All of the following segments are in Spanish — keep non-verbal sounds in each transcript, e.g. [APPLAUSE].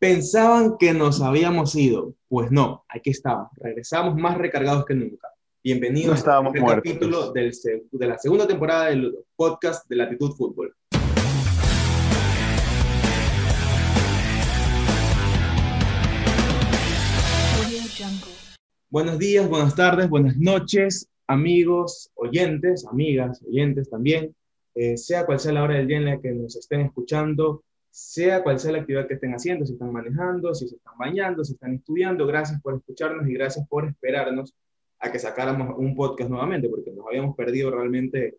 Pensaban que nos habíamos ido. Pues no, aquí estamos. Regresamos más recargados que nunca. Bienvenidos a este capítulo del, de la segunda temporada del podcast de Latitud Fútbol. Buenos días, buenas tardes, buenas noches, amigos, oyentes, amigas, oyentes también, eh, sea cual sea la hora del día en la que nos estén escuchando, sea cual sea la actividad que estén haciendo, si están manejando, si se están bañando, si están estudiando, gracias por escucharnos y gracias por esperarnos a que sacáramos un podcast nuevamente, porque nos habíamos perdido realmente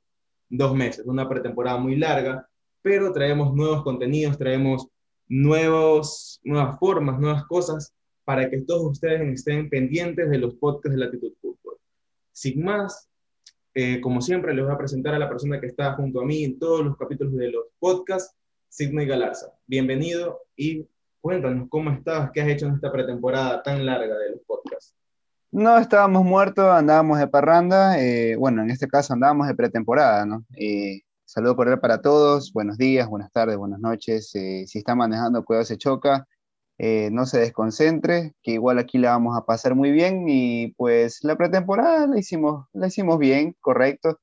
dos meses, una pretemporada muy larga, pero traemos nuevos contenidos, traemos nuevos, nuevas formas, nuevas cosas para que todos ustedes estén pendientes de los podcasts de Latitud Fútbol. Sin más, eh, como siempre, les voy a presentar a la persona que está junto a mí en todos los capítulos de los podcasts, Sidney Galarza. Bienvenido y cuéntanos cómo estás, qué has hecho en esta pretemporada tan larga de los podcasts. No estábamos muertos, andábamos de parranda, eh, bueno, en este caso andábamos de pretemporada, ¿no? Eh, saludo cordial para todos, buenos días, buenas tardes, buenas noches. Eh, si está manejando, cuidado se choca, no se desconcentre, que igual aquí la vamos a pasar muy bien y pues la pretemporada la hicimos, la hicimos bien, correcto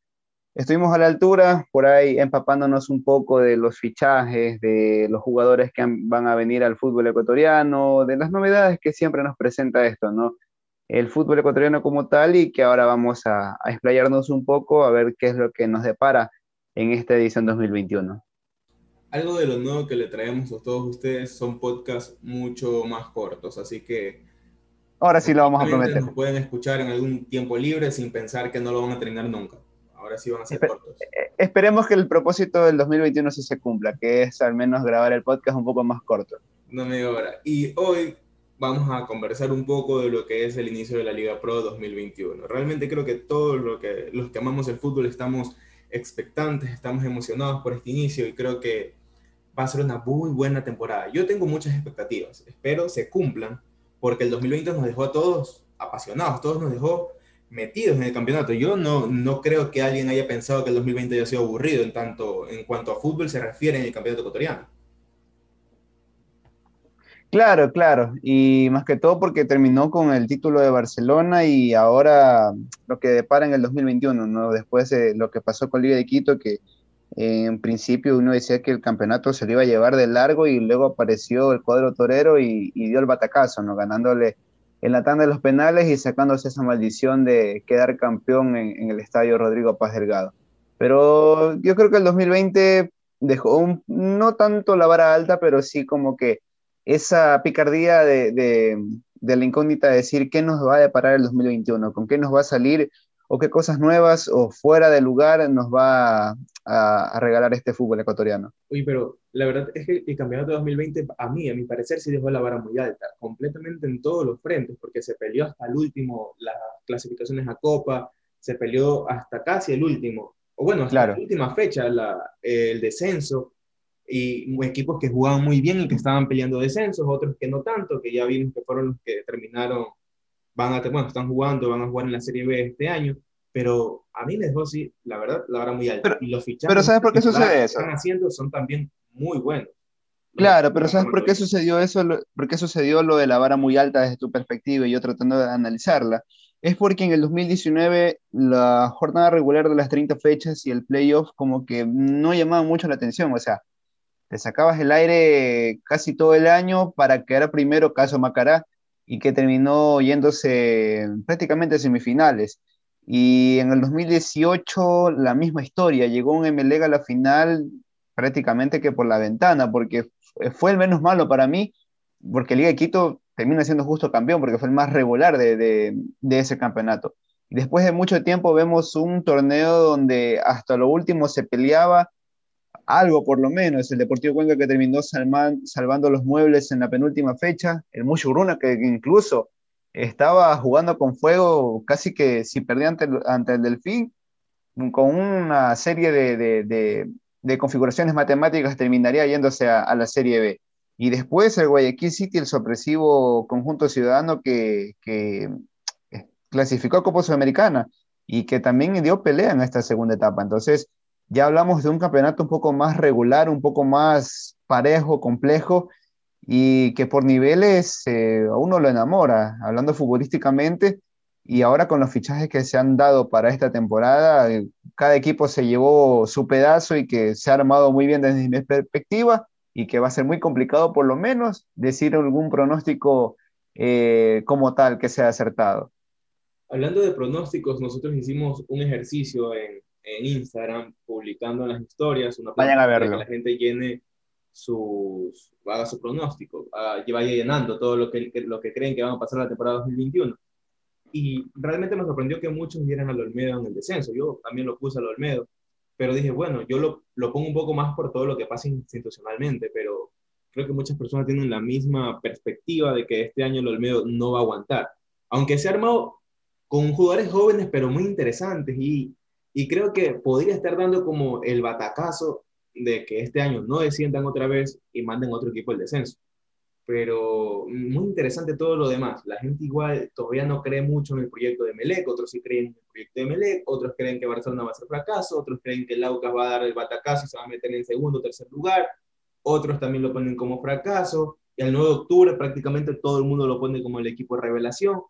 estuvimos a la altura, por ahí empapándonos un poco de los fichajes, de los jugadores que van a venir al fútbol ecuatoriano, de las novedades que siempre nos presenta esto, ¿no? El fútbol ecuatoriano como tal y que ahora vamos a, a explayarnos un poco a ver qué es lo que nos depara en esta edición 2021. Algo de lo nuevo que le traemos a todos ustedes son podcasts mucho más cortos, así que... Ahora sí lo vamos a prometer. Nos pueden escuchar en algún tiempo libre sin pensar que no lo van a terminar nunca ahora sí van a ser cortos. Eh, esperemos que el propósito del 2021 sí se cumpla, que es al menos grabar el podcast un poco más corto. No me hora. Y hoy vamos a conversar un poco de lo que es el inicio de la Liga Pro 2021. Realmente creo que todos lo que, los que amamos el fútbol estamos expectantes, estamos emocionados por este inicio y creo que va a ser una muy buena temporada. Yo tengo muchas expectativas, espero se cumplan, porque el 2020 nos dejó a todos apasionados, todos nos dejó metidos en el campeonato. Yo no, no creo que alguien haya pensado que el 2020 haya sido aburrido en tanto en cuanto a fútbol se refiere en el campeonato ecuatoriano. Claro, claro, y más que todo porque terminó con el título de Barcelona y ahora lo que depara en el 2021, ¿no? Después de lo que pasó con Liga de Quito, que en principio uno decía que el campeonato se lo iba a llevar de largo y luego apareció el cuadro torero y, y dio el batacazo, ¿no? Ganándole en la tanda de los penales y sacándose esa maldición de quedar campeón en, el estadio Rodrigo Paz Delgado. Pero yo creo que el 2020 dejó no tanto la vara alta, pero sí como que esa picardía de, de la incógnita de decir qué nos va a deparar el 2021, con qué nos va a salir o qué cosas nuevas o fuera de lugar nos va a, regalar este fútbol ecuatoriano. Uy, pero la verdad es que el campeonato de 2020, a mí, a mi parecer, sí dejó la vara muy alta, completamente en todos los frentes, porque se peleó hasta el último las clasificaciones a Copa, se peleó hasta casi el último, o bueno, hasta la última fecha, el descenso, y equipos que jugaban muy bien y que estaban peleando descensos, otros que no tanto, que ya vimos que fueron los que terminaron van a, bueno, están jugando, van a jugar en la Serie B este año, pero a mí me dejó la verdad, la hora muy alta. y los fichajes pero ¿sabes por qué sucede eso? están haciendo son también muy buenos. Claro, pero ¿sabes por qué sucedió eso? ¿Por qué sucedió lo de la vara muy alta desde tu perspectiva y yo tratando de analizarla? Es porque en el 2019 la jornada regular de las 30 fechas y el playoff como que no llamaban mucho la atención, o sea, te sacabas el aire casi todo el año para quedar primero caso Macará y que terminó yéndose prácticamente a semifinales. Y en el 2018 la misma historia, llegó un MLEG a la final prácticamente que por la ventana, porque fue el menos malo para mí, porque Liga de Quito termina siendo justo campeón, porque fue el más regular de, de ese campeonato. Después de mucho tiempo vemos un torneo donde hasta lo último se peleaba algo por lo menos. El Deportivo Cuenca que terminó salvando los muebles en la penúltima fecha. El Mushuruna que, incluso estaba jugando con fuego casi que si perdía ante, ante el Delfín, con una serie de, de, configuraciones matemáticas terminaría yéndose a, la Serie B. Y después el Guayaquil City, el sorpresivo conjunto ciudadano que, que clasificó a Copa Sudamericana y que también dio pelea en esta segunda etapa. Entonces, ya hablamos de un campeonato un poco más regular, un poco más parejo, complejo, y que por niveles eh, a uno lo enamora, hablando futbolísticamente, y ahora con los fichajes que se han dado para esta temporada, eh, cada equipo se llevó su pedazo y que se ha armado muy bien desde mi perspectiva y que va a ser muy complicado por lo menos decir algún pronóstico eh, como tal que sea acertado. Hablando de pronósticos, nosotros hicimos un ejercicio en, en Instagram publicando en las historias, una Vayan a verlo. que la gente llene sus, haga su pronóstico, uh, vaya llenando todo lo que, lo que creen que van a pasar la temporada 2021 y realmente me sorprendió que muchos vieran al Olmedo en el descenso. Yo también lo puse al Olmedo, pero dije, bueno, yo lo, lo pongo un poco más por todo lo que pasa institucionalmente, pero creo que muchas personas tienen la misma perspectiva de que este año el Olmedo no va a aguantar. Aunque se ha armado con jugadores jóvenes, pero muy interesantes, y, y creo que podría estar dando como el batacazo de que este año no desciendan otra vez y manden otro equipo al descenso pero muy interesante todo lo demás. La gente igual todavía no cree mucho en el proyecto de Melec, otros sí creen en el proyecto de Melec, otros creen que Barcelona va a ser fracaso, otros creen que el Aucas va a dar el batacazo y se va a meter en segundo o tercer lugar, otros también lo ponen como fracaso, y el 9 de octubre prácticamente todo el mundo lo pone como el equipo de revelación.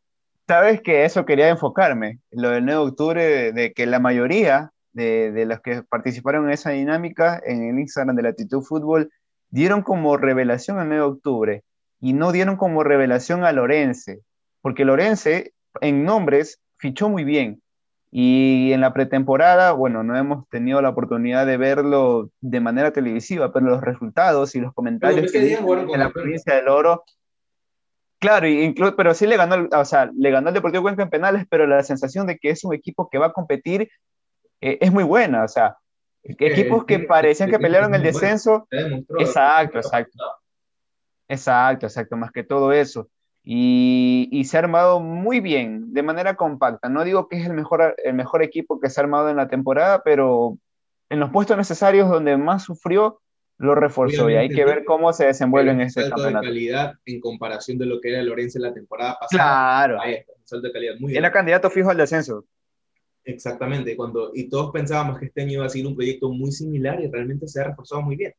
Sabes que eso quería enfocarme, lo del 9 de octubre, de, que la mayoría de, de los que participaron en esa dinámica en el Instagram de Latitud Fútbol dieron como revelación al 9 de octubre y no dieron como revelación a Lorense, porque Lorense en nombres fichó muy bien. Y en la pretemporada, bueno, no hemos tenido la oportunidad de verlo de manera televisiva, pero los resultados y los comentarios que en la provincia del Oro, claro, incluso, pero sí le ganó, o sea, le ganó el Deportivo Cuenca en penales, pero la sensación de que es un equipo que va a competir eh, es muy buena, o sea, equipos que parecían que pelearon el descenso. Exacto, exacto. Exacto, exacto, más que todo eso. Y, y, se ha armado muy bien, de manera compacta. No digo que es el mejor, el mejor equipo que se ha armado en la temporada, pero en los puestos necesarios donde más sufrió, lo reforzó. y hay que ver cómo se desenvuelve en ese campeonato. de calidad en comparación de lo que era Lorenzo en la temporada pasada. Claro. salto de calidad muy Era candidato fijo al descenso. Exactamente, cuando, y todos pensábamos que este año iba a ser un proyecto muy similar y realmente se ha reforzado muy bien.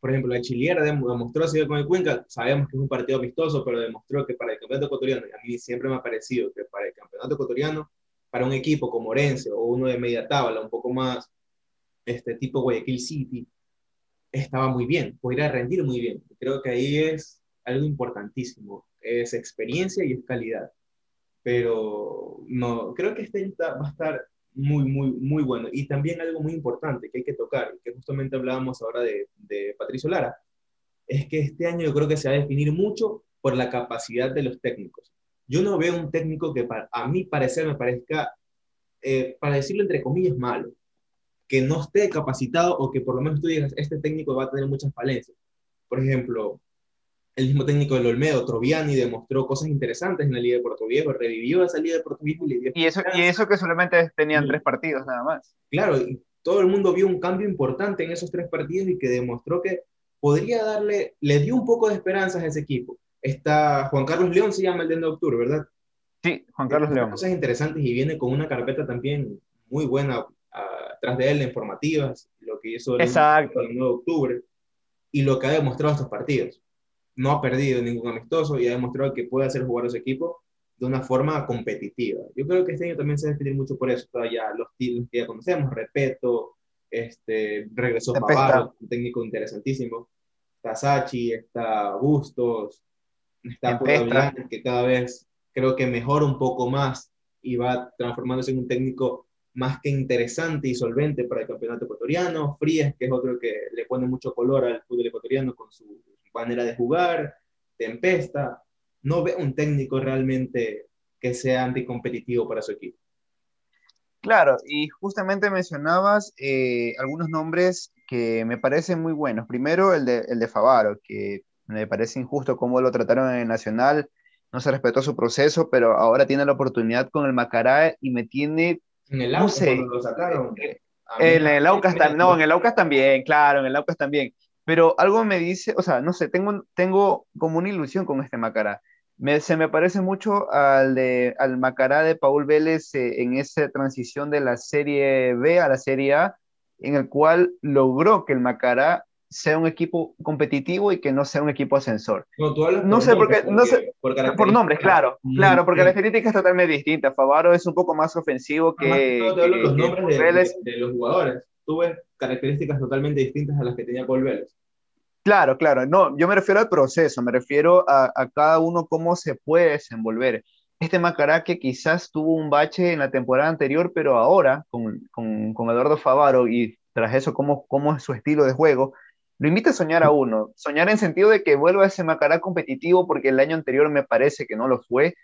Por ejemplo, la Chiliera demostró así con el Cuenca, sabemos que es un partido amistoso, pero demostró que para el campeonato ecuatoriano, y a mí siempre me ha parecido que para el campeonato ecuatoriano, para un equipo como Orense o uno de media tabla, un poco más este tipo Guayaquil City, estaba muy bien, podría rendir muy bien. Creo que ahí es algo importantísimo, es experiencia y es calidad pero no, creo que este va a estar muy, muy, muy bueno. Y también algo muy importante que hay que tocar, que justamente hablábamos ahora de, de Patricio Lara, es que este año yo creo que se va a definir mucho por la capacidad de los técnicos. Yo no veo un técnico que para, a mi parecer me parezca, eh, para decirlo entre comillas, malo, que no esté capacitado o que por lo menos tú digas, este técnico va a tener muchas falencias. Por ejemplo, el mismo técnico del Olmedo, Troviani, demostró cosas interesantes en la Liga de Puerto Viejo, revivió esa Liga de Puerto Viejo y le dio... Y eso, y eso que solamente tenían tres partidos nada más. Claro, y todo el mundo vio un cambio importante en esos tres partidos y que demostró que podría darle, le dio un poco de esperanzas a ese equipo. Está Juan Carlos León, se llama el de octubre, ¿verdad? Sí, Juan Carlos León. Cosas interesantes y viene con una carpeta también muy buena atrás de él de informativas, lo que hizo el, Exacto. el 9 de octubre y lo que ha demostrado estos partidos no ha perdido ningún amistoso y ha demostrado que puede hacer jugar a su equipo de una forma competitiva. Yo creo que este año también se va a definir mucho por eso. Todavía los títulos que ya conocemos, Repeto, este, regresó Pavaro, un técnico interesantísimo. Está Sachi, está Bustos, está Blanca, que cada vez creo que mejora un poco más y va transformándose en un técnico más que interesante y solvente para el campeonato ecuatoriano. Frías, que es otro que le pone mucho color al fútbol ecuatoriano con su manera de jugar, Tempesta. No ve un técnico realmente que sea anticompetitivo para su equipo. Claro, y justamente mencionabas eh, algunos nombres que me parecen muy buenos. Primero, el de, el de Favaro, que me parece injusto cómo lo trataron en el Nacional, no se respetó su proceso, pero ahora tiene la oportunidad con el Macará y me tiene... En el Aucas, lo sacaron. Eh, en el Aucas, no, en el Aucas también, claro, en el Aucas también. Pero algo me dice, o sea, no sé, tengo, tengo como una ilusión con este Macará. Me, se me parece mucho al, de, al Macará de Paul Vélez eh, en esa transición de la Serie B a la Serie A, en el cual logró que el Macará sea un equipo competitivo y que no sea un equipo ascensor. No, sé por qué, no sé, por, nombres, claro, claro, porque características totalmente distintas. Favaro es un poco más ofensivo que, los nombres de, los jugadores. Tuve características totalmente distintas a las que tenía Paul Vélez. Claro, claro, no, yo me refiero al proceso, me refiero a, a cada uno cómo se puede desenvolver este Macará que quizás tuvo un bache en la temporada anterior, pero ahora con, con, con Eduardo Favaro y tras eso cómo, cómo es su estilo de juego, lo invita a soñar a uno, soñar en sentido de que vuelva a ese Macará competitivo porque el año anterior me parece que no lo fue.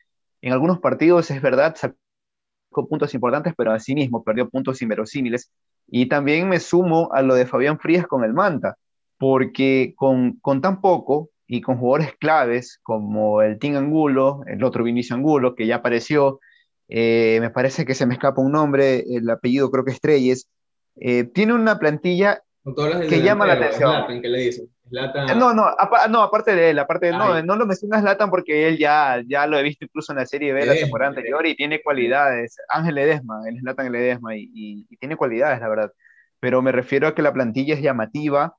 En algunos partidos es verdad, sacó puntos importantes, pero así mismo perdió puntos inverosímiles. Y también me sumo a lo de Fabián Frías con el Manta, porque con, con tan poco y con jugadores claves como el Tim Angulo, el otro Vinicio Angulo, que ya apareció, eh, me parece que se me escapa un nombre, el apellido creo que Estrelles, eh, tiene una plantilla que llama la atención. le No, no, no, aparte de él, aparte de, no, no lo mencionas Latan porque él ya, ya lo he visto incluso en la serie B la temporada anterior y tiene cualidades. Ángel Ledesma, él es Latan Ledesma y, y tiene cualidades, la verdad. Pero me refiero a que la plantilla es llamativa,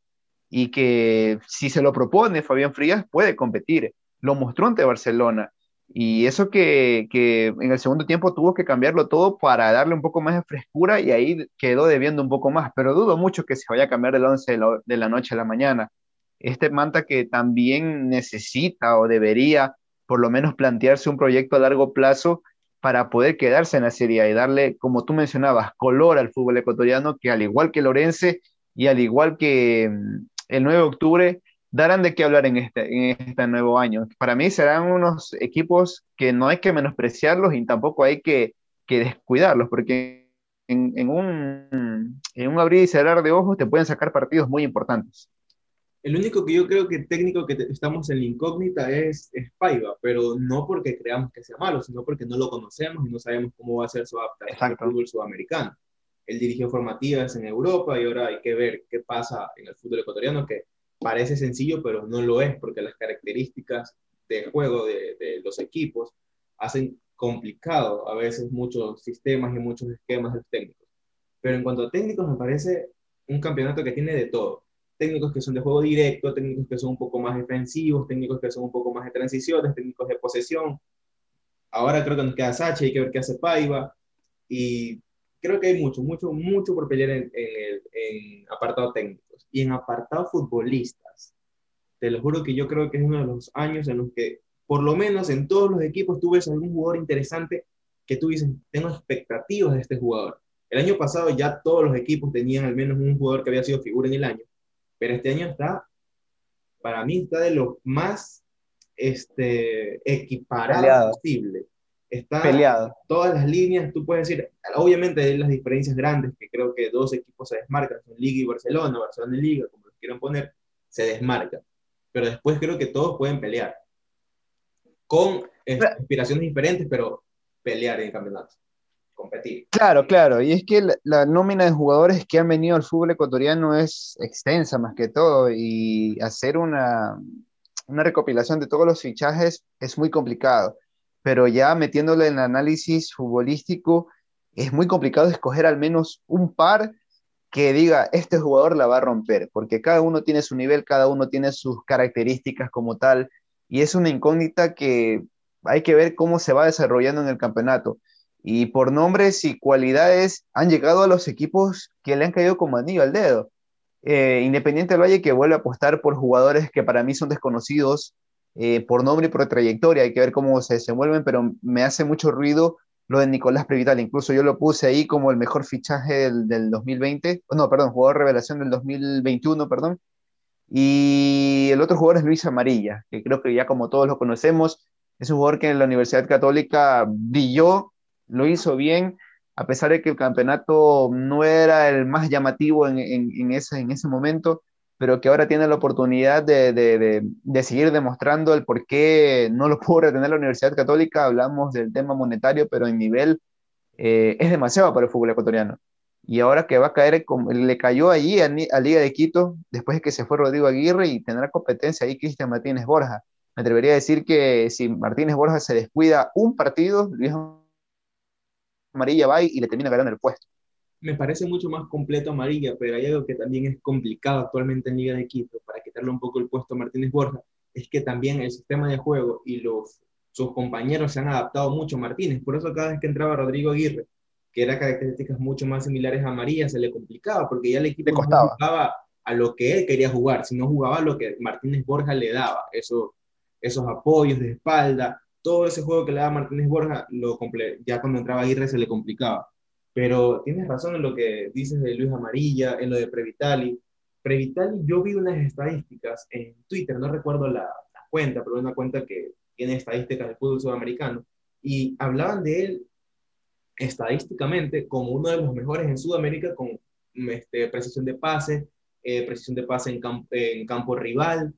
y que si se lo propone Fabián Frías puede competir. Lo mostró ante Barcelona. Y eso que, que, en el segundo tiempo tuvo que cambiarlo todo para darle un poco más de frescura y ahí quedó debiendo un poco más. Pero dudo mucho que se vaya a cambiar del 11 de la, noche a la mañana. Este Manta que también necesita o debería por lo menos plantearse un proyecto a largo plazo para poder quedarse en la Serie y darle, como tú mencionabas, color al fútbol ecuatoriano, que al igual que Lorense y al igual que, el 9 de octubre darán de qué hablar en este, en este nuevo año. Para mí serán unos equipos que no hay que menospreciarlos y tampoco hay que, que descuidarlos, porque en, en, un, en un abrir y cerrar de ojos te pueden sacar partidos muy importantes. El único que yo creo que técnico que estamos en la incógnita es, es Paiva, pero no porque creamos que sea malo, sino porque no lo conocemos y no sabemos cómo va a ser su adaptación al fútbol sudamericano él dirigió formativas en Europa y ahora hay que ver qué pasa en el fútbol ecuatoriano, que parece sencillo, pero no lo es, porque las características de juego de, de los equipos hacen complicado a veces muchos sistemas y muchos esquemas de los técnicos. Pero en cuanto a técnicos, me parece un campeonato que tiene de todo. Técnicos que son de juego directo, técnicos que son un poco más defensivos, técnicos que son un poco más de transiciones, técnicos de posesión. Ahora creo que nos queda Sacha, hay que ver qué hace Paiva. Y creo que hay mucho, mucho, mucho por pelear en, en, en apartado Y en apartado futbolistas, te lo juro que yo creo que es uno de los años en los que, por lo menos en todos los equipos, tú ves algún jugador interesante que tú dices, tengo expectativas de este jugador. El año pasado ya todos los equipos tenían al menos un jugador que había sido figura en el año, pero este año está, para mí está de lo más este, equiparado posible está peleado. Todas las líneas, tú puedes decir, obviamente hay las diferencias grandes, que creo que dos equipos se desmarcan, son Liga y Barcelona, Barcelona y Liga, como los quieran poner, se desmarcan. Pero después creo que todos pueden pelear. Con inspiraciones diferentes, pero pelear en campeonatos. Competir. Claro, claro. Y es que la, nómina de jugadores que han venido al fútbol ecuatoriano es extensa más que todo. Y hacer una, una recopilación de todos los fichajes es muy complicado pero ya metiéndole en el análisis futbolístico, es muy complicado escoger al menos un par que diga, este jugador la va a romper, porque cada uno tiene su nivel, cada uno tiene sus características como tal, y es una incógnita que hay que ver cómo se va desarrollando en el campeonato. Y por nombres y cualidades han llegado a los equipos que le han caído como anillo al dedo. Eh, Independiente del Valle que vuelve a apostar por jugadores que para mí son desconocidos, eh, por nombre y por trayectoria, hay que ver cómo se desenvuelven, pero me hace mucho ruido lo de Nicolás Prevital, incluso yo lo puse ahí como el mejor fichaje del, del 2020, no, perdón, jugador revelación del 2021, perdón, y el otro jugador es Luis Amarilla, que creo que ya como todos lo conocemos, es un jugador que en la Universidad Católica brilló, lo hizo bien, a pesar de que el campeonato no era el más llamativo en ese momento, pero que ahora tiene la oportunidad de, de, de, seguir demostrando el por qué no lo [LAUGHS] pudo retener la Universidad Católica. Hablamos del tema monetario, pero en nivel eh, es demasiado para el fútbol ecuatoriano. Y ahora que va a caer, le cayó allí a, a, Liga de Quito, después de que se fue Rodrigo Aguirre y tendrá competencia ahí Cristian Martínez Borja. Me atrevería a decir que si Martínez Borja se descuida un partido, Luis Amarilla va y le termina ganando el puesto. Me parece mucho más completo amarilla, pero hay algo que también es complicado actualmente en Liga de Quito, para quitarle un poco el puesto a Martínez Borja, es que también el sistema de juego y los, sus compañeros se han adaptado mucho a Martínez. Por eso cada vez que entraba Rodrigo Aguirre, que era características mucho más similares a María, se le complicaba, porque ya el equipo no jugaba a lo que él quería jugar, sino jugaba a lo que Martínez Borja le daba, eso, esos apoyos de espalda, todo ese juego que le daba Martínez Borja, lo ya cuando entraba Aguirre se le complicaba. Pero tienes razón en lo que dices de Luis Amarilla, en lo de Previtali. Previtali, yo vi unas estadísticas en Twitter, no recuerdo la, cuenta, pero una cuenta que tiene estadísticas del fútbol sudamericano, y hablaban de él estadísticamente como uno de los mejores en Sudamérica con este, precisión de pase, eh, precisión de pase en, en campo rival.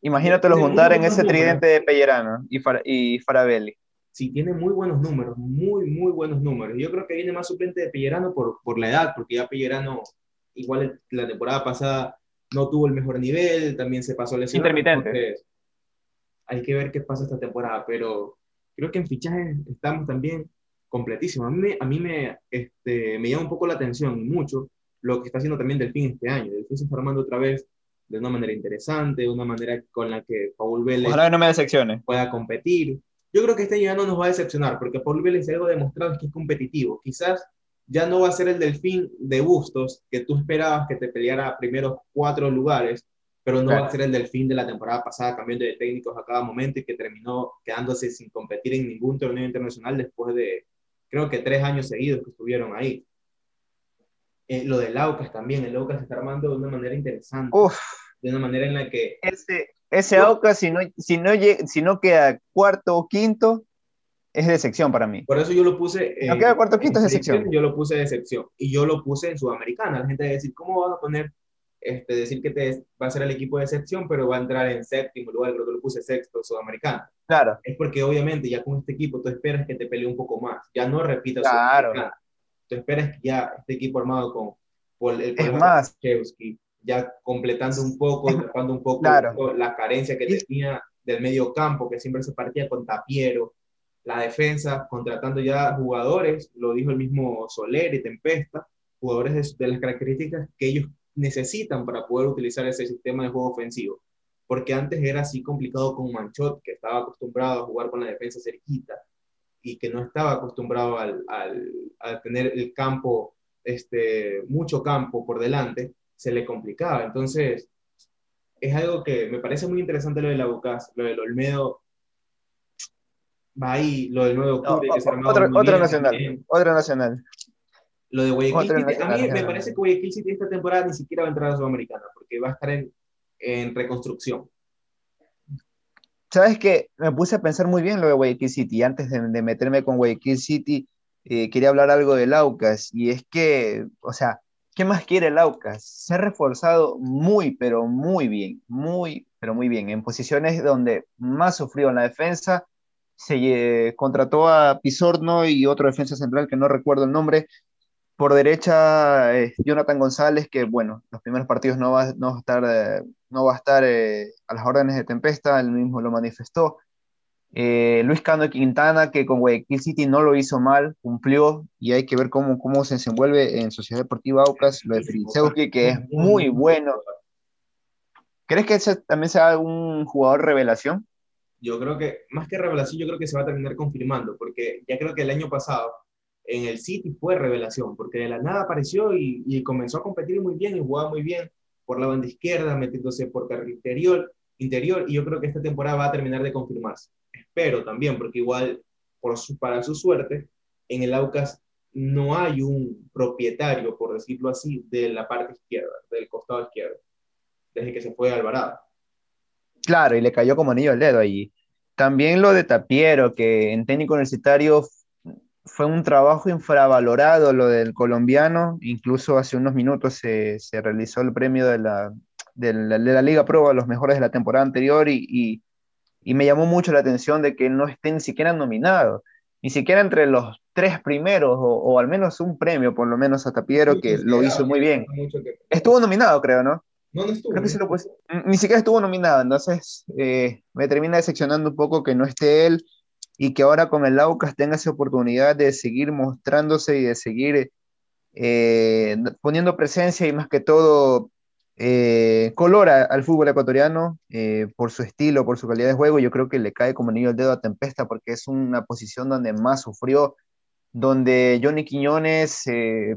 Imagínatelo juntar en ese tridente de Pellerano y, y Farabelli sí tiene muy buenos números, muy, muy buenos números. Yo creo que viene más suplente de Pellerano por, por la edad, porque ya Pellerano, igual la temporada pasada, no tuvo el mejor nivel, también se pasó lesionado. Intermitente. Hay que ver qué pasa esta temporada, pero creo que en fichajes estamos también completísimos. A mí, a mí me, este, me llama un poco la atención, mucho, lo que está haciendo también Delfín este año. Delfín se está armando otra vez de una manera interesante, de una manera con la que Paul Vélez Ojalá no me decepcione. pueda competir. Yo creo que este año no nos va a decepcionar, porque Paul Vélez algo demostrado que es competitivo. Quizás ya no va a ser el delfín de Bustos que tú esperabas que te peleara primeros cuatro lugares, pero no va a ser el delfín de la temporada pasada, cambiando de técnicos a cada momento y que terminó quedándose sin competir en ningún torneo internacional después de, creo que tres años seguidos que estuvieron ahí. Eh, lo del Aucas también, el Aucas se está armando de una manera interesante. De una manera en la que... Ese, ese Aucas, si no, si, no, si no queda cuarto o quinto, es de sección para mí. Por eso yo lo puse. no queda cuarto o quinto, es de sección. Yo lo puse de sección. Y yo lo puse en Sudamericana. La gente va a decir, ¿cómo vas a poner, este, decir que te, va a ser el equipo de sección, pero va a entrar en séptimo lugar? Creo que lo puse sexto, Sudamericana. Claro. Es porque obviamente ya con este equipo tú esperas que te pelee un poco más. Ya no repitas. Claro. Tú esperas que ya este equipo armado con. Por el, es más ya completando un poco, tapando un poco la carencia que tenía del medio campo, que siempre se partía con Tapiero, la defensa, contratando ya jugadores, lo dijo el mismo Soler y Tempesta, jugadores de, las características que ellos necesitan para poder utilizar ese sistema de juego ofensivo. Porque antes era así complicado con Manchot, que estaba acostumbrado a jugar con la defensa cerquita y que no estaba acostumbrado al, al, a tener el campo, este, mucho campo por delante se le complicaba. Entonces, es algo que me parece muy interesante lo de la Bucas, lo del Olmedo. Va ahí, lo del nuevo octubre. que se otro, otro nacional, otro nacional. Lo de Guayaquil City, a mí me parece que Guayaquil City esta temporada ni siquiera va a entrar a Sudamericana, porque va a estar en, en reconstrucción. ¿Sabes qué? Me puse a pensar muy bien lo de Guayaquil City. Antes de, meterme con Guayaquil City, eh, quería hablar algo del Aucas. Y es que, o sea, ¿Qué más quiere el Aucas? Se ha reforzado muy, pero muy bien, muy, pero muy bien. En posiciones donde más sufrió en la defensa, se eh, contrató a Pisorno y otro defensa central que no recuerdo el nombre. Por derecha, eh, Jonathan González, que bueno, los primeros partidos no va, a estar, eh, no va a, estar a las órdenes de Tempesta, él mismo lo manifestó. Eh, Luis Cano Quintana, que con Guayaquil City no lo hizo mal, cumplió y hay que ver cómo, cómo se desenvuelve en Sociedad Deportiva Aucas, lo de Fritzeuski, que es muy bueno. ¿Crees que también sea un jugador revelación? Yo creo que, más que revelación, yo creo que se va a terminar confirmando, porque ya creo que el año pasado en el City fue revelación, porque de la nada apareció y, y comenzó a competir muy bien y jugaba muy bien por la banda izquierda, metiéndose por carril interior, interior, y yo creo que esta temporada va a terminar de confirmarse espero también, porque igual, por para su suerte, en el Aucas no hay un propietario, por decirlo así, de la parte izquierda, del costado izquierdo, desde que se fue Alvarado. Claro, y le cayó como anillo al dedo allí. También lo de Tapiero, que en técnico universitario fue un trabajo infravalorado lo del colombiano, incluso hace unos minutos se, se realizó el premio de la, de la, Liga Pro a los mejores de la temporada anterior y y me llamó mucho la atención de que no esté ni siquiera nominado, ni siquiera entre los tres primeros, o, al menos un premio, por lo menos a Tapiero, que lo hizo muy bien. Estuvo nominado, creo, ¿no? No, no estuvo. Ni siquiera estuvo nominado, entonces eh, me termina decepcionando un poco que no esté él y que ahora con el Aucas tenga esa oportunidad de seguir mostrándose y de seguir eh, poniendo presencia y más que todo eh, colora al fútbol ecuatoriano eh, por su estilo, por su calidad de juego. Yo creo que le cae como anillo al dedo a Tempesta porque es una posición donde más sufrió, donde Johnny Quiñones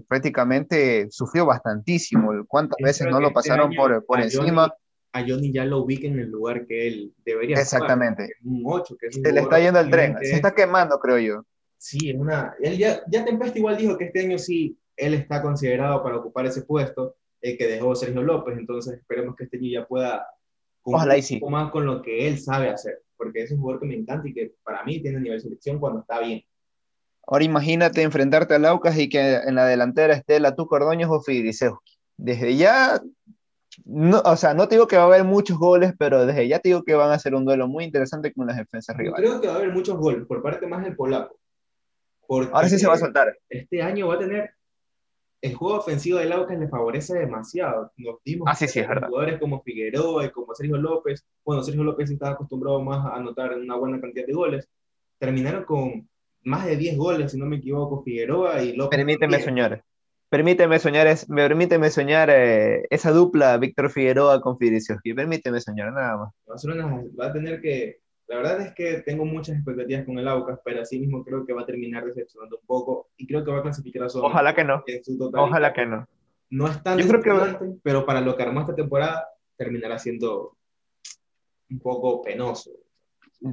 prácticamente sufrió bastantísimo. ¿Cuántas veces no lo este pasaron por, por encima? a Johnny ya lo ubica en el lugar que él debería Exactamente. un 8, que Se le está yendo el tren, se está quemando, creo yo. Sí, es una... Él ya, ya Tempesta igual dijo que este año sí, él está considerado para ocupar ese puesto, el que dejó Sergio López, entonces esperemos que este año ya pueda Ojalá y sí. un poco más con lo que él sabe hacer, porque es un jugador que me encanta y que para mí tiene nivel de selección cuando está bien. Ahora imagínate enfrentarte a Laucas y que en la delantera esté la Tu Ordóñez o Fidrisewski. Desde ya no, o sea, no te digo que va a haber muchos goles, pero desde ya te digo que van a ser un duelo muy interesante con las defensas rivales. Creo que va a haber muchos goles, por parte más del polaco. Ahora sí se va a soltar. Este año va a tener. El juego ofensivo del Aucas le favorece demasiado. Nos dimos ah, sí, sí, es verdad. jugadores como Figueroa y como Sergio López. Bueno, Sergio López estaba acostumbrado más a anotar una buena cantidad de goles. Terminaron con más de 10 goles, si no me equivoco, Figueroa y López. Permíteme, señores. Permíteme soñar, es, permíteme soñar eh, esa dupla Víctor Figueroa con Fidicioski. Permíteme soñar, nada más. Barcelona va a tener que. La verdad es que tengo muchas expectativas con el Aucas, pero así mismo creo que va a terminar decepcionando un poco y creo que va a clasificar a zona. Ojalá que no. Ojalá que no. No es tan Yo creo que pero para lo que armó esta temporada terminará siendo un poco penoso.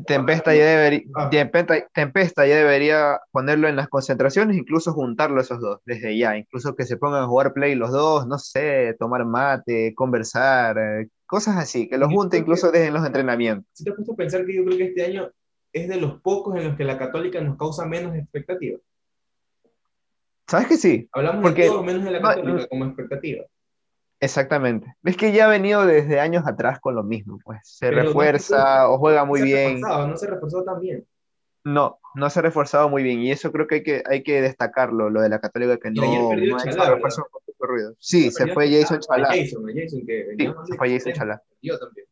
Tempesta ya, debería, ah. Tempesta, ya debería ponerlo en las concentraciones, incluso juntarlo esos dos, desde ya, incluso que se pongan a jugar play los dos, no sé, tomar mate, conversar, cosas así, que los junte incluso desde los entrenamientos. Si te has puesto a pensar que yo creo que este año es de los pocos en los que la católica nos causa menos expectativa. ¿Sabes que sí? Hablamos Porque, de todo menos de la católica como expectativa. Exactamente. Es que ya ha venido desde años atrás con lo mismo, pues. Se refuerza o juega muy bien. no se reforzó tan bien. No, no se ha reforzado muy bien. Y eso creo que hay que, hay que destacarlo, lo de la Católica, que no, no ha hecho refuerzo ruido. Sí, se fue Jason Chalá. Jason, Jason que sí, se fue Jason Chalá. Yo también.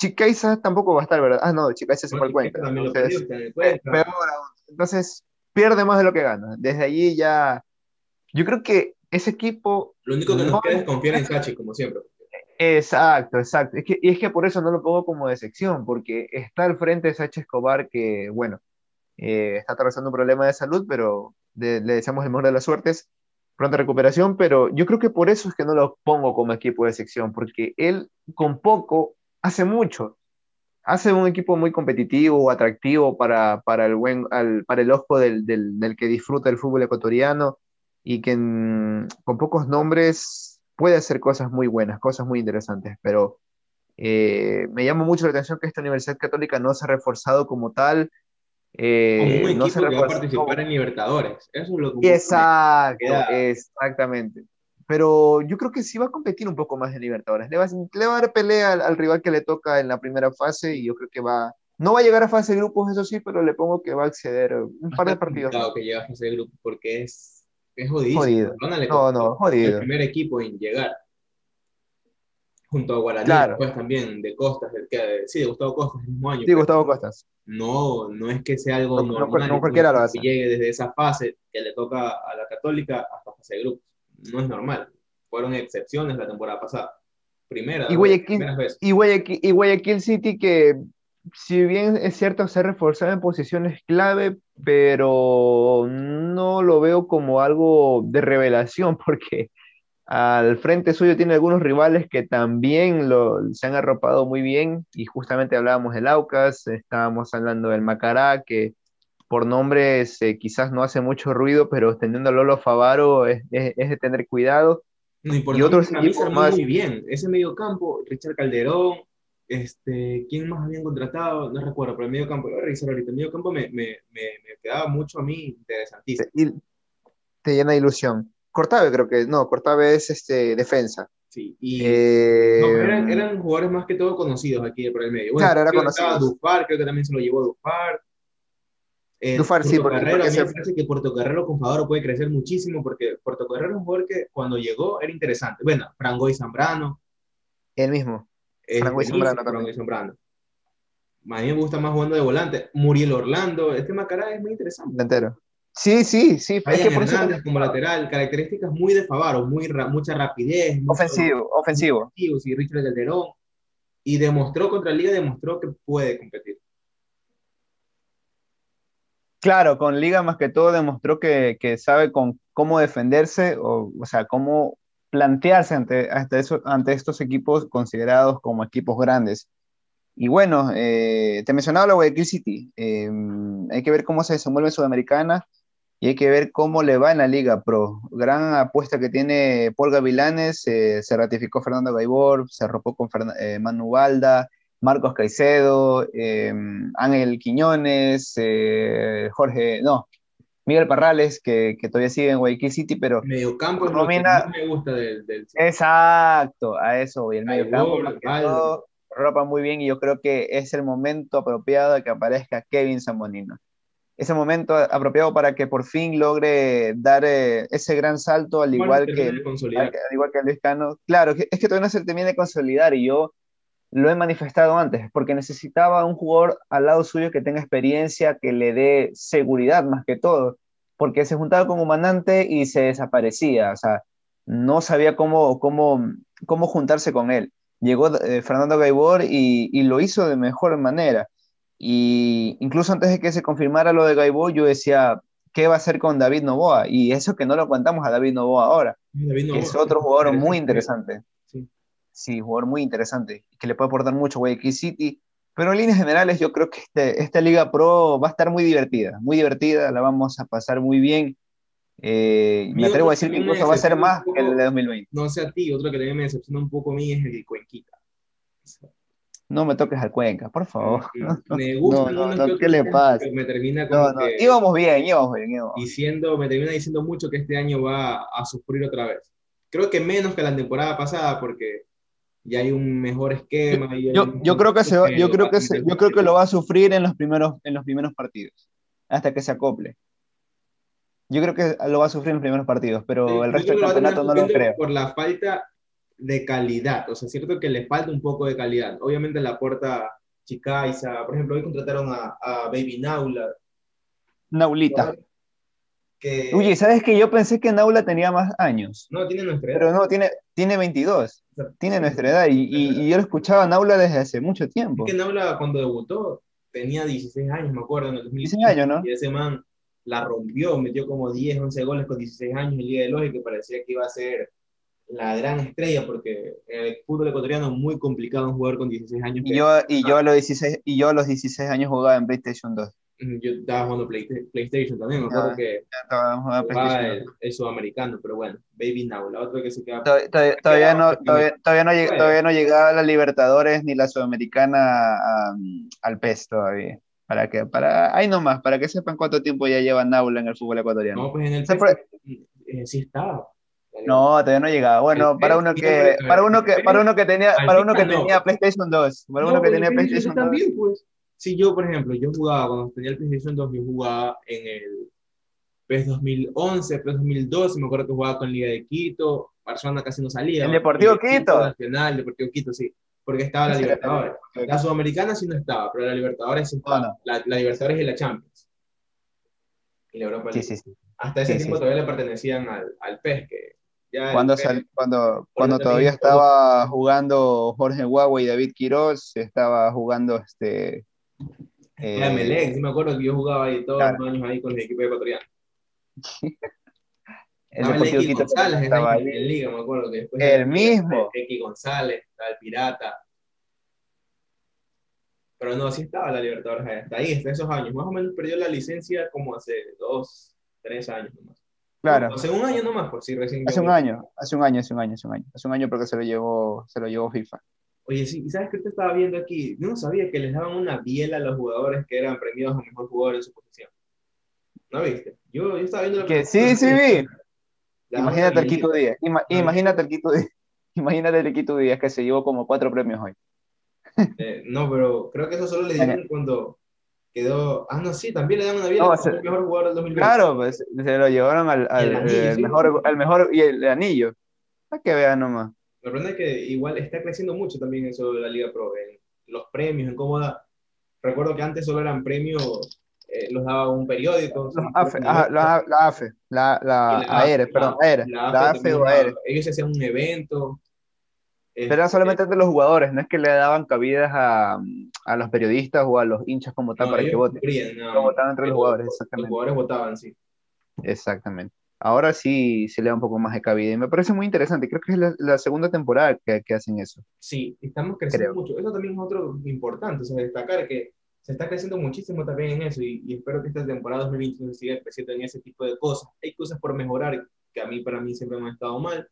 Chicaiza tampoco va a estar, ¿verdad? Ah, no, Chicaiza se fue al cuento. Entonces, peor Entonces, pierde más de lo que gana. Desde allí ya. Yo creo que ese equipo... Lo único que nos queda es confiar en Sachi, como siempre. Exacto, exacto. Es que, y es que por eso no lo pongo como de sección, porque está al frente de Sachi Escobar que, bueno, eh, está atravesando un problema de salud, pero le deseamos el mejor de las suertes, pronta recuperación, pero yo creo que por eso es que no lo pongo como equipo de sección, porque él con poco hace mucho. Hace un equipo muy competitivo, atractivo para, para, el, buen, para el ojo del, del, del que disfruta el fútbol ecuatoriano y que con pocos nombres puede hacer cosas muy buenas, cosas muy interesantes, pero eh, me llama mucho la atención que esta Universidad Católica no se ha reforzado como tal. Eh, como un no se que va a participar en Libertadores. Eso es lo que Exacto, exactamente. Pero yo creo que sí va a competir un poco más en Libertadores. Le va, le va a dar pelea al, rival que le toca en la primera fase y yo creo que va, no va a llegar a fase de grupos, eso sí, pero le pongo que va a acceder un par de partidos. Claro que llega a fase de grupos porque es es jodido. No, no, jodido. El primer equipo en llegar. Junto a Guaraní, claro. después también de Costas, del que, sí, de Gustavo Costas el mismo año. Sí, Gustavo Costas. No, no es que sea algo normal. No, cualquiera lo hace. Que llegue desde esa fase que le toca a la Católica hasta fase de grupos. No es normal. Fueron excepciones la temporada pasada. Primera. Y Guayaquil, y Guayaquil, y Guayaquil City que si bien es cierto, se ha reforzado en posiciones clave, pero no lo veo como algo de revelación, [LAUGHS] porque al frente suyo tiene algunos rivales que también lo, se han arropado muy bien, y justamente hablábamos del Aucas, estábamos hablando del Macará, que por nombres eh, quizás no hace mucho ruido, pero teniendo a Lolo Favaro es, de tener cuidado. y, otros equipos más... Muy bien, ese medio campo, Richard Calderón, este, ¿Quién más habían contratado? No recuerdo, pero el medio campo, voy a revisar ahorita. El medio campo me, me, me, quedaba mucho a mí interesantísimo. Y te llena de ilusión. Cortave creo que, no, Cortave es este, defensa. Sí, y eh, eran, eran, jugadores más que todo conocidos aquí por el medio. Bueno, claro, era conocido. Dufar, creo que también se lo llevó Dufar. Eh, Dufar, sí, porque, Carrero, porque me parece que Puerto Carrero con Favaro puede crecer muchísimo porque Puerto Carrero es un jugador que cuando llegó era interesante. Bueno, Frango y Zambrano. El mismo. Franco y Zambrano A mí me gusta más jugando de volante. Muriel Orlando. Este Macará es muy interesante. Delantero. Sí, sí, sí. Es que por Hernández como lateral, características muy de Favaro, muy mucha rapidez. Ofensivo, ofensivo. Sí, Richard Calderón. Y demostró contra Liga, demostró que puede competir. Claro, con Liga más que todo demostró que, que sabe con cómo defenderse, o, o sea, cómo plantearse ante, ante, eso, ante estos equipos considerados como equipos grandes. Y bueno, eh, te mencionaba la Guayaquil City. Eh, hay que ver cómo se desenvuelve en Sudamericana y hay que ver cómo le va en la Liga Pro. Gran apuesta que tiene Paul Gavilanes, eh, se ratificó Fernando Gaibor, se arropó con Manu Valda, Marcos Caicedo, Ángel Quiñones, Jorge, no, Miguel Parrales, que, que, todavía sigue en Guayaquil City, pero... Mediocampo es lo que me gusta del... del... Exacto, a eso voy, el mediocampo, todo, ropa muy bien y yo creo que es el momento apropiado de que aparezca Kevin Zambonino. Ese momento apropiado para que por fin logre dar eh, ese gran salto, al igual, que, al, igual que Luis Cano. Claro, es que todavía no se termina de consolidar y yo lo he manifestado antes, porque necesitaba un jugador al lado suyo que tenga experiencia, que le dé seguridad más que todo, porque se juntaba con Humanante y se desaparecía, o sea, no sabía cómo, cómo, cómo juntarse con él. Llegó eh, Fernando Gaibor y, y, lo hizo de mejor manera. Y incluso antes de que se confirmara lo de Gaibor, yo decía, ¿qué va a hacer con David Novoa? Y eso que no lo contamos a David Novoa ahora, que es otro jugador muy interesante sí, jugador muy interesante, que le puede aportar mucho a Guayaquil City. Pero en líneas generales yo creo que este, esta Liga Pro va a estar muy divertida, muy divertida, la vamos a pasar muy bien. Eh, me atrevo a decir que incluso va a ser más que el de 2020. No sé a ti, otro que también me decepciona un poco a mí es el Cuenquita. No me toques al Cuenca, por favor. [LAUGHS] Me gusta. No, no, ¿qué le pasa? Me termina como que, íbamos bien, íbamos bien. Íbamos. Diciendo, me termina diciendo mucho que este año va a sufrir otra vez. Creo que menos que la temporada pasada, porque y hay un mejor esquema. yo, yo, creo que se, yo creo que se, yo creo que lo va a sufrir en los primeros en los primeros partidos hasta que se acople. Yo creo que lo va a sufrir en los primeros partidos, pero el resto del campeonato no lo creo. Por la falta de calidad, o sea, es cierto que le falta un poco de calidad. Obviamente la puerta Chicaiza, por ejemplo, hoy contrataron a, a Baby Naula. Naulita. Oye, ¿sabes que Yo pensé que Naula tenía más años. No, tiene nuestra edad. Pero no, tiene, tiene 22. Tiene nuestra edad. Y, y, yo lo escuchaba a Naula desde hace mucho tiempo. Es que Naula cuando debutó tenía 16 años, me acuerdo, en el 16 años, ¿no? Y ese man la rompió, metió como 10, 11 goles con 16 años en Liga de Lógica, que parecía que iba a ser la gran estrella, porque el fútbol ecuatoriano es muy complicado un jugador con 16 años. Y yo, y, yo a los 16, y yo a los 16 años jugaba en PlayStation 2 yo estaba jugando PlayStation también, me acuerdo que estaba el, el, sudamericano, pero bueno, Baby Now, la otra que se queda. Todavía, no, todavía, todavía, no, todavía no llegaba la Libertadores ni la Sudamericana al PES todavía. Para que, para, ahí nomás, para que sepan cuánto tiempo ya lleva Naula en el fútbol ecuatoriano. No, pues en el PES eh, sí estaba. No, todavía no llegaba. Bueno, para uno que, para uno que, para uno que tenía, para uno que tenía PlayStation 2, para uno que tenía PlayStation 2. También, pues. Si yo, por ejemplo, yo jugaba, cuando tenía el PlayStation 2, yo jugaba en el PES 2011, PES 2012, me acuerdo que jugaba con Liga de Quito, Barcelona casi no salía. ¿El Deportivo Quito? Nacional, Deportivo Quito, sí, porque estaba la Libertadores. La Sudamericana sí no estaba, pero la Libertadores sí estaba. La, Libertadores y la Champions. Y la Europa sí, sí, sí. Hasta ese tiempo todavía le pertenecían al, al PES, que cuando, cuando, cuando todavía estaba jugando Jorge Huawei y David Quiroz, estaba jugando este eh, Melec, sí me acuerdo que yo jugaba ahí todos los años ahí con el equipo ecuatoriano. [LAUGHS] el estaba el X González estaba ahí. en Liga, me acuerdo que después el mismo. X González, estaba el Pirata. Pero no, sí estaba la Libertadores hasta ahí, hasta esos años. Más o menos perdió la licencia como hace dos, tres años nomás. Claro. Hace un año nomás, por si recién. Hace un año, hace un año, hace un año, hace un año. Hace un año porque se lo llevó, se lo llevó FIFA. Oye, sí, ¿y sabes qué te estaba viendo aquí? Yo no sabía que les daban una biela a los jugadores que eran premiados a mejor jugador en su posición. ¿No viste? Yo, yo estaba viendo... Que sí, sí vi. Imagínate el Quito Díaz. imagínate el Quito Díaz. Imagínate el Quito Díaz que se llevó como cuatro premios hoy. Eh, no, pero creo que eso solo le dieron cuando quedó. Ah, no, sí, también le dan una biela no, al mejor jugador del 2020. Claro, pues se lo llevaron al, al mejor, al mejor y el anillo. Para que vean nomás. Me sorprende que igual está creciendo mucho también eso de la Liga Pro, en los premios, en cómo da. Recuerdo que antes solo eran premios eh, los daba un periódico. la, AFE, la, la, la, AERE, perdón, AERE, la, AFE o AERE. Ellos hacían un evento. Pero era solamente entre los jugadores, no es que le daban cabidas a, a los periodistas o a los hinchas como tal para que voten. No, votaban entre los jugadores, exactamente. Los jugadores votaban, sí. Exactamente. Ahora sí se le da un poco más de cabida y me parece muy interesante. Creo que es la, segunda temporada que, que, hacen eso. Sí, estamos creciendo mucho. Eso también es otro importante, o sea, destacar que se está creciendo muchísimo también en eso y, espero que esta temporada 2021 siga creciendo en ese tipo de cosas. Hay cosas por mejorar que a mí, para mí, siempre me han estado mal,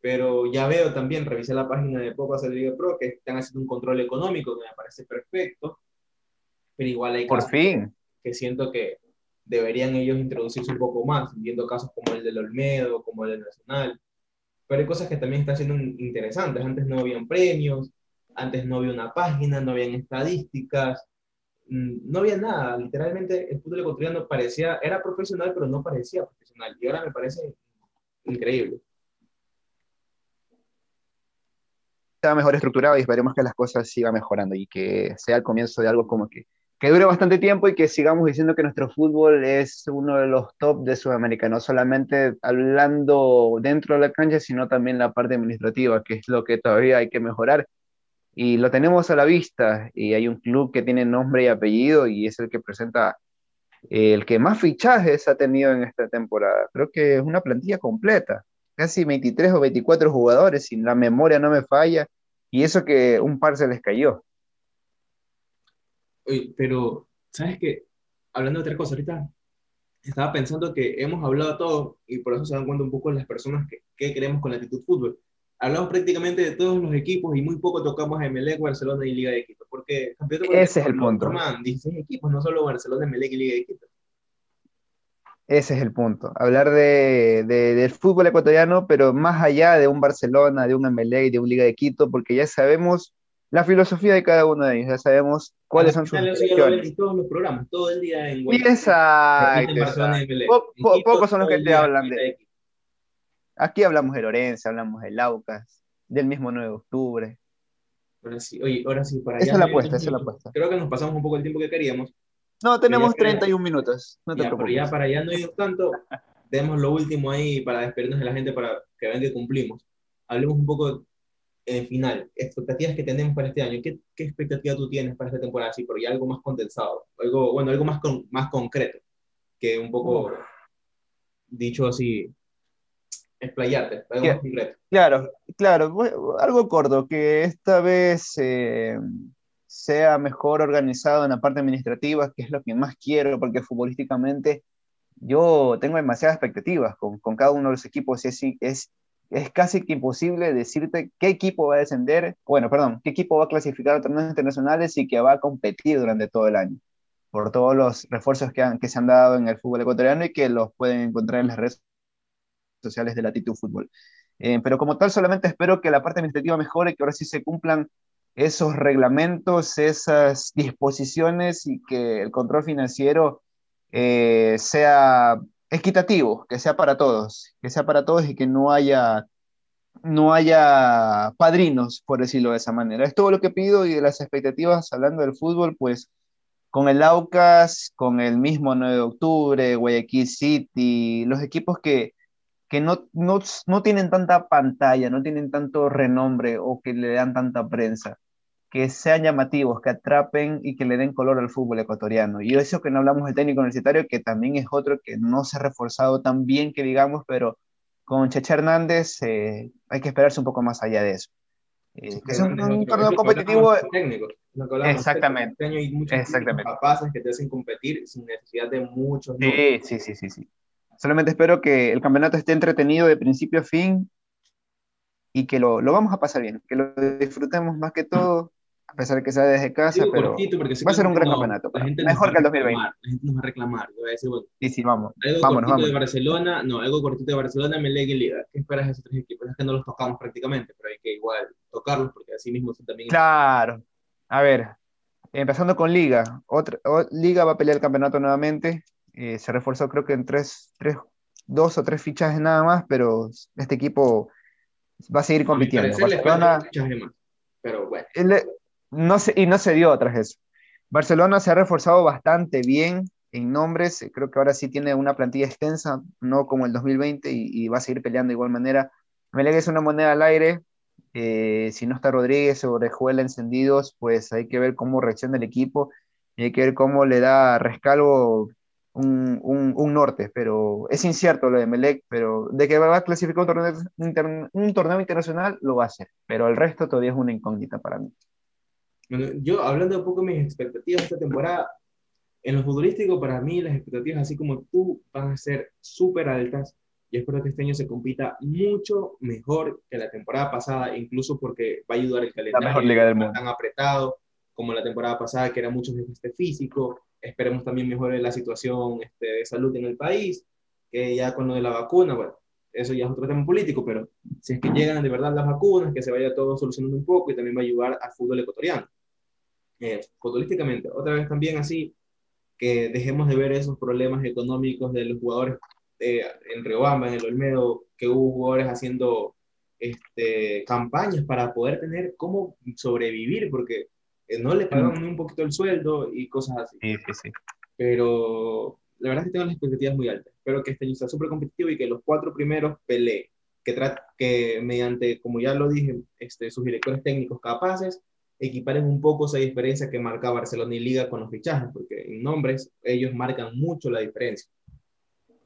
pero ya veo también, revisé la página de Hacer Liga Pro, que están haciendo un control económico que me parece perfecto, pero igual hay por fin que siento que deberían ellos introducirse un poco más, viendo casos como el del Olmedo, como el del Nacional, pero hay cosas que también están siendo interesantes. Antes no habían premios, antes no había una página, no habían estadísticas, Mm, no había nada, literalmente el fútbol ecuatoriano parecía, era profesional, pero no parecía profesional, y ahora me parece increíble. Está mejor estructurado y esperemos que las cosas sigan mejorando y que sea el comienzo de algo como que, que dure bastante tiempo y que sigamos diciendo que nuestro fútbol es uno de los top de Sudamérica, no solamente hablando dentro de la cancha, sino también la parte administrativa, que es lo que todavía hay que mejorar y lo tenemos a la vista y hay un club que tiene nombre y apellido y es el que presenta el que más fichajes ha tenido en esta temporada. Creo que es una plantilla completa, casi 23 o 24 jugadores, si la memoria no me falla, y eso que un par se les cayó. Oye, pero, ¿sabes qué? Hablando de otra cosa, ahorita estaba pensando que hemos hablado todo y por eso se dan cuenta un poco las personas que, que queremos con la actitud fútbol hablamos prácticamente de todos los equipos y muy poco tocamos a Emelec, Barcelona y Liga de Quito, porque Ese es el punto. Forman 16 equipos, no solo Barcelona, Emelec y Liga de Quito. Ese es el punto. Hablar de, del fútbol ecuatoriano, pero más allá de un Barcelona, de un Emelec, de un Liga de Quito, porque ya sabemos la filosofía de cada uno de ellos, ya sabemos cuáles son sus En todos los programas, todo el día en Exacto. Pocos son los que te hablan de Aquí hablamos de Lorenzo, hablamos de Laucas, del mismo 9 de octubre. Ahora sí, oye, ahora sí, para allá. Esa es la apuesta, esa es la apuesta. Creo que nos pasamos un poco el tiempo que queríamos. No, tenemos 31 minutos. No te ya, pero ya para allá no hay tanto. Demos lo último ahí para despedirnos de la gente para que vean que cumplimos. Hablemos un poco en final, expectativas que tenemos para este año. ¿Qué, qué expectativa tú tienes para esta temporada? Sí, pero ya algo más condensado, algo, bueno, algo más, con, más concreto, que un poco dicho así, explayarte, algo concreto. Claro, claro, algo corto, que esta vez eh, sea mejor organizado en la parte administrativa, que es lo que más quiero, porque futbolísticamente yo tengo demasiadas expectativas con, con cada uno de los equipos y es, es, es casi que imposible decirte qué equipo va a descender, bueno, perdón, qué equipo va a clasificar a torneos internacionales y que va a competir durante todo el año por todos los refuerzos que, han, que se han dado en el fútbol ecuatoriano y que los pueden encontrar en las redes sociales de Latitud Fútbol. Eh, pero como tal, solamente espero que la parte administrativa mejore, que ahora sí se cumplan esos reglamentos, esas disposiciones y que el control financiero eh, sea equitativo, que sea para todos, que sea para todos y que no haya, no haya padrinos, por decirlo de esa manera. Es todo lo que pido y de las expectativas, hablando del fútbol, pues con el Aucas, con el mismo 9 de octubre, Guayaquil City, los equipos que, que no, no, no, tienen tanta pantalla, no tienen tanto renombre o que le dan tanta prensa, que sean llamativos, que atrapen y que le den color al fútbol ecuatoriano. Y eso que no hablamos del técnico universitario, que también es otro que no se ha reforzado tan bien que digamos, pero con Cheche Hernández eh, hay que esperarse un poco más allá de eso. Eh, que es un, torneo competitivo. Técnico, exactamente. Hay muchos exactamente. capaces que te hacen competir sin necesidad de muchos. Sí, sí, sí, sí, sí. Solamente espero que el campeonato esté entretenido de principio a fin y que lo, lo vamos a pasar bien, que lo disfrutemos más que todo, a pesar de que sea desde casa, pero va a ser un gran campeonato. Mejor que el 2020. La gente nos va a reclamar. Va a decir, bueno, sí, sí, vamos. Algo vámonos, cortito de Barcelona, no, algo cortito de Barcelona, Melec y Liga. ¿Qué esperas de esos tres equipos? Es que no los tocamos prácticamente, pero hay que igual tocarlos porque así mismo son también... Claro. A ver, empezando con Liga. Otra, Liga va a pelear el campeonato nuevamente. Eh, se reforzó creo que en tres, tres, dos o tres fichajes nada más, pero este equipo va a seguir compitiendo. Barcelona, pero bueno. No se, y no se dio tras eso. Barcelona se ha reforzado bastante bien en nombres, creo que ahora sí tiene una plantilla extensa, no como el 2020, y, va a seguir peleando de igual manera. Melec es una moneda al aire. Eh, si no está Rodríguez o Orejuela encendidos, pues hay que ver cómo reacciona el equipo y hay que ver cómo le da Rescalvo un, un, norte, pero es incierto lo de Melec, pero de que va a clasificar un torneo, un torneo internacional, lo va a hacer, pero el resto todavía es una incógnita para mí. Bueno, yo hablando un poco de mis expectativas esta temporada, en lo futbolístico para mí las expectativas, así como tú, van a ser súper altas y espero que este año se compita mucho mejor que la temporada pasada, incluso porque va a ayudar el calendario. La mejor liga del mundo. Tan apretado como la temporada pasada, que era mucho este físico, Esperemos también mejore la situación este, de salud en el país, que ya con lo de la vacuna, bueno, eso ya es otro tema político, pero si es que llegan de verdad las vacunas, que se vaya todo solucionando un poco y también va a ayudar al fútbol ecuatoriano. Eh, futbolísticamente, otra vez también así, que dejemos de ver esos problemas económicos de los jugadores eh, en Riobamba, en el Olmedo, que hubo jugadores haciendo este, campañas para poder tener cómo sobrevivir, porque no le pagaban ni un poquito el sueldo y cosas así. Sí, sí, sí. Pero la verdad es que tengo las expectativas muy altas. Espero que este año sea súper competitivo y que los cuatro primeros peleen. Que, que mediante, como ya lo dije, este, sus directores técnicos capaces, equiparen un poco esa diferencia que marca Barcelona y Liga con los fichajes, porque en nombres ellos marcan mucho la diferencia.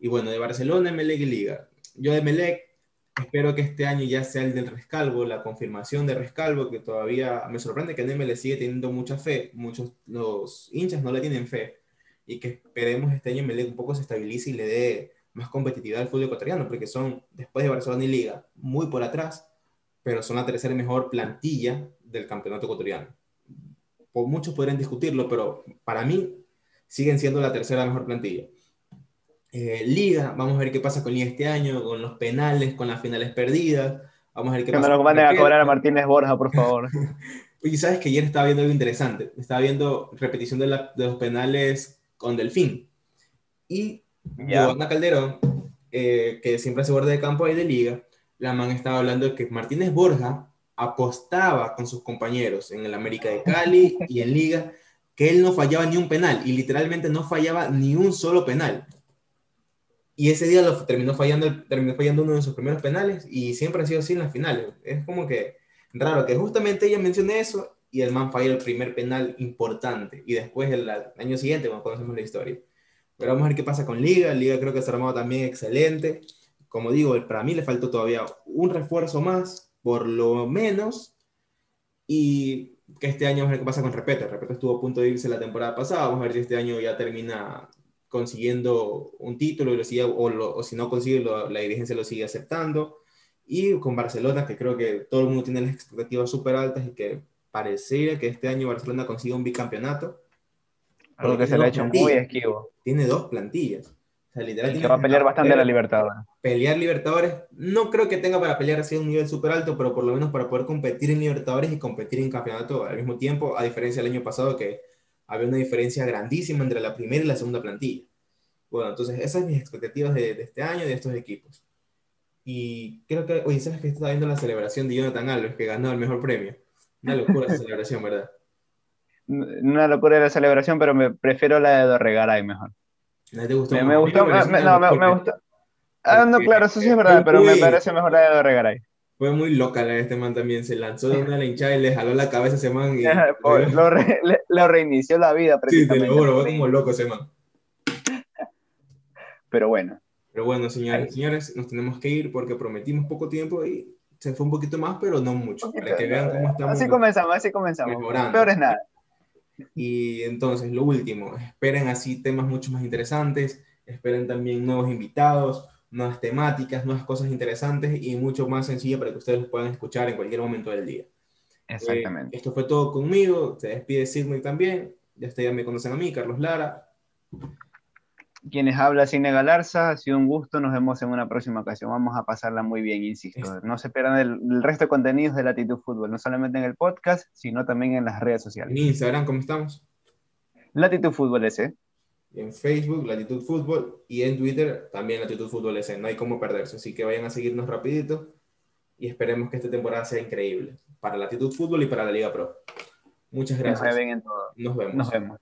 Y bueno, de Barcelona, Melec y Liga. Yo de Melec Espero que este año ya sea el del Rescalvo, la confirmación de Rescalvo, que todavía me sorprende que Neme le sigue teniendo mucha fe, muchos los hinchas no le tienen fe, y que esperemos este año Melec un poco se estabilice y le dé más competitividad al fútbol ecuatoriano, porque son, después de Barcelona y Liga, muy por atrás, pero son la tercera mejor plantilla del campeonato ecuatoriano. Por muchos podrían discutirlo, pero para mí siguen siendo la tercera mejor plantilla. Eh, Liga, vamos a ver qué pasa con Liga este año, con los penales, con las finales perdidas. Vamos a ver qué que pasa. Que nos manden a cobrar a Martínez Borja, por favor. [LAUGHS] Oye, sabes que ayer estaba viendo algo interesante. Estaba viendo repetición de, los penales con Delfín. Y Giovanna Calderón, eh, que siempre se guarda de campo ahí de Liga, la man estaba hablando de que Martínez Borja apostaba con sus compañeros en el América de Cali y en Liga que él no fallaba ni un penal y literalmente no fallaba ni un solo penal. Y ese día lo terminó fallando, terminó fallando uno de sus primeros penales y siempre ha sido así en las finales. Es como que raro que justamente ella mencione eso y el man falla el primer penal importante y después el, año siguiente cuando conocemos la historia. Pero vamos a ver qué pasa con Liga. Liga creo que se ha armado también excelente. Como digo, para mí le faltó todavía un refuerzo más, por lo menos. Y que este año vamos a ver qué pasa con Repete. Repete estuvo a punto de irse la temporada pasada. Vamos a ver si este año ya termina consiguiendo un título y lo sigue, o, si no consigue, la dirigencia lo sigue aceptando. Y con Barcelona, que creo que todo el mundo tiene las expectativas súper altas y que parecería que este año Barcelona consiga un bicampeonato. Algo que se le ha hecho muy esquivo. Tiene dos plantillas. O que va a pelear bastante la Libertadores. Pelear Libertadores, no creo que tenga para pelear así un nivel súper alto, pero por lo menos para poder competir en Libertadores y competir en campeonato al mismo tiempo, a diferencia del año pasado que había una diferencia grandísima entre la primera y la segunda plantilla. Bueno, entonces esas son mis expectativas de, este año y de estos equipos. Y creo que, oye, ¿sabes que está viendo la celebración de Jonathan Alves, que ganó el mejor premio? Una locura esa celebración, ¿verdad? [LAUGHS] Una locura la celebración, pero me prefiero la de Dorregaray mejor. ¿No te gustó? Me, me gustó, no, me, gustó. Ah, no, claro, eso sí es verdad, pero me parece mejor la de Dorregaray. Fue muy loca la de este man también. Se lanzó de una hinchada y le jaló la cabeza a ese man. Y, [LAUGHS] lo, reinició la vida, Sí, te lo juro, fue como loco ese man. [LAUGHS] Pero bueno. Pero bueno, señores, señores, nos tenemos que ir porque prometimos poco tiempo y se fue un poquito más, pero no mucho. Para que vean cómo estamos. Así comenzamos, así comenzamos. Mejorando. Peor es nada. Y entonces, lo último, esperen así temas mucho más interesantes, esperen también nuevos invitados nuevas temáticas, nuevas cosas interesantes y mucho más sencillo para que ustedes los puedan escuchar en cualquier momento del día. Exactamente. Eh, esto fue todo conmigo, se despide Sigmund también, ya ustedes ya me conocen a mí, Carlos Lara. Quienes habla Cine Galarza, ha sido un gusto, nos vemos en una próxima ocasión, vamos a pasarla muy bien, insisto. No se pierdan el, resto de contenidos de Latitud Fútbol, no solamente en el podcast, sino también en las redes sociales. En Instagram, ¿cómo estamos? Latitud Fútbol ese en Facebook, Latitud Fútbol, y en Twitter también Latitud Fútbol S. No hay cómo perderse, así que vayan a seguirnos rapidito y esperemos que esta temporada sea increíble para Latitud Fútbol y para la Liga Pro. Muchas gracias. Nos vemos. Nos vemos.